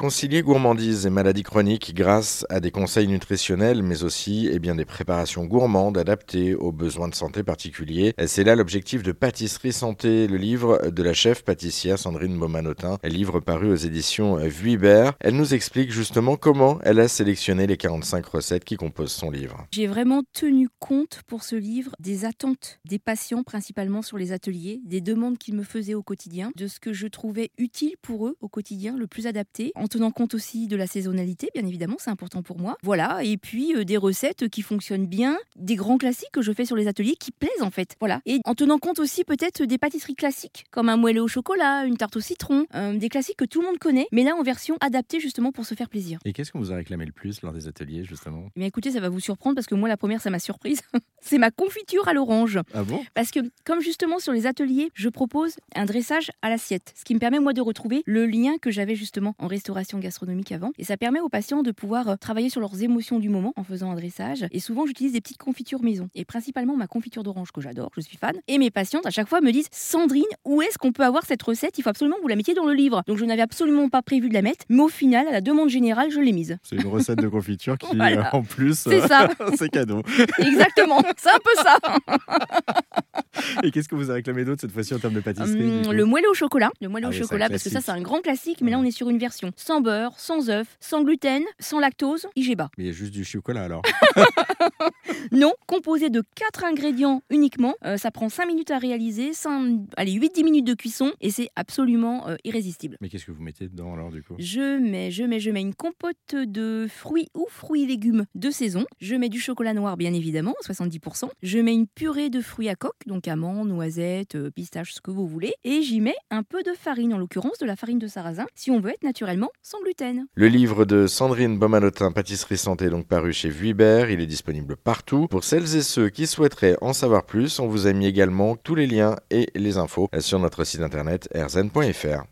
Concilier gourmandise et maladies chroniques grâce à des conseils nutritionnels, mais aussi eh bien, des préparations gourmandes adaptées aux besoins de santé particuliers. C'est là l'objectif de Pâtisserie Santé, le livre de la chef pâtissière Sandrine Baumanotin, un livre paru aux éditions Vuibert. Elle nous explique justement comment elle a sélectionné les 45 recettes qui composent son livre. J'ai vraiment tenu compte pour ce livre des attentes des patients, principalement sur les ateliers, des demandes qu'ils me faisaient au quotidien, de ce que je trouvais utile pour eux au quotidien, le plus adapté, tenant compte aussi de la saisonnalité, bien évidemment, c'est important pour moi. Voilà, et puis euh, des recettes qui fonctionnent bien, des grands classiques que je fais sur les ateliers qui plaisent en fait. Voilà, et en tenant compte aussi peut-être des pâtisseries classiques, comme un moelleux au chocolat, une tarte au citron, euh, des classiques que tout le monde connaît, mais là en version adaptée justement pour se faire plaisir. Et qu'est-ce qu'on vous a réclamé le plus lors des ateliers justement? Mais eh écoutez, ça va vous surprendre parce que moi la première ça m'a surprise. c'est ma confiture à l'orange. Ah bon? Parce que comme justement sur les ateliers, je propose un dressage à l'assiette, ce qui me permet moi de retrouver le lien que j'avais justement en restauration gastronomique avant. Et ça permet aux patients de pouvoir euh, travailler sur leurs émotions du moment en faisant un dressage. Et souvent, j'utilise des petites confitures maison. Et principalement ma confiture d'orange que j'adore, je suis fan. Et mes patientes, à chaque fois, me disent Sandrine, où est-ce qu'on peut avoir cette recette? Il faut absolument que vous la mettiez dans le livre. Donc je n'avais absolument pas prévu de la mettre. Mais au final, à la demande générale, je l'ai mise. C'est une recette de confiture qui, en plus, c'est cadeau. Exactement. C'est un peu ça. Et qu'est-ce que vous avez réclamé d'autre cette fois-ci en termes de pâtisserie hum, Le moelleux au chocolat. Le moelleux ah au chocolat, parce que ça, c'est un grand classique. Mais là, on est sur une version sans beurre, sans œuf, sans gluten, sans lactose, IGBA. Mais il y a juste du chocolat alors Non, composé de 4 ingrédients uniquement. Euh, ça prend 5 minutes à réaliser, 5, allez, 8-10 minutes de cuisson et c'est absolument euh, irrésistible. Mais qu'est-ce que vous mettez dedans alors du coup? Je mets, je mets, je mets une compote de fruits ou fruits et légumes de saison. Je mets du chocolat noir bien évidemment, 70%. Je mets une purée de fruits à coque, donc amandes, noisettes, euh, pistaches, ce que vous voulez. Et j'y mets un peu de farine, en l'occurrence de la farine de sarrasin, si on veut être naturellement sans gluten. Le livre de Sandrine Baumanotin, Pâtisserie Santé, donc paru chez Vuibert, il est disponible partout. Pour celles et ceux qui souhaiteraient en savoir plus, on vous a mis également tous les liens et les infos sur notre site internet rzn.fr.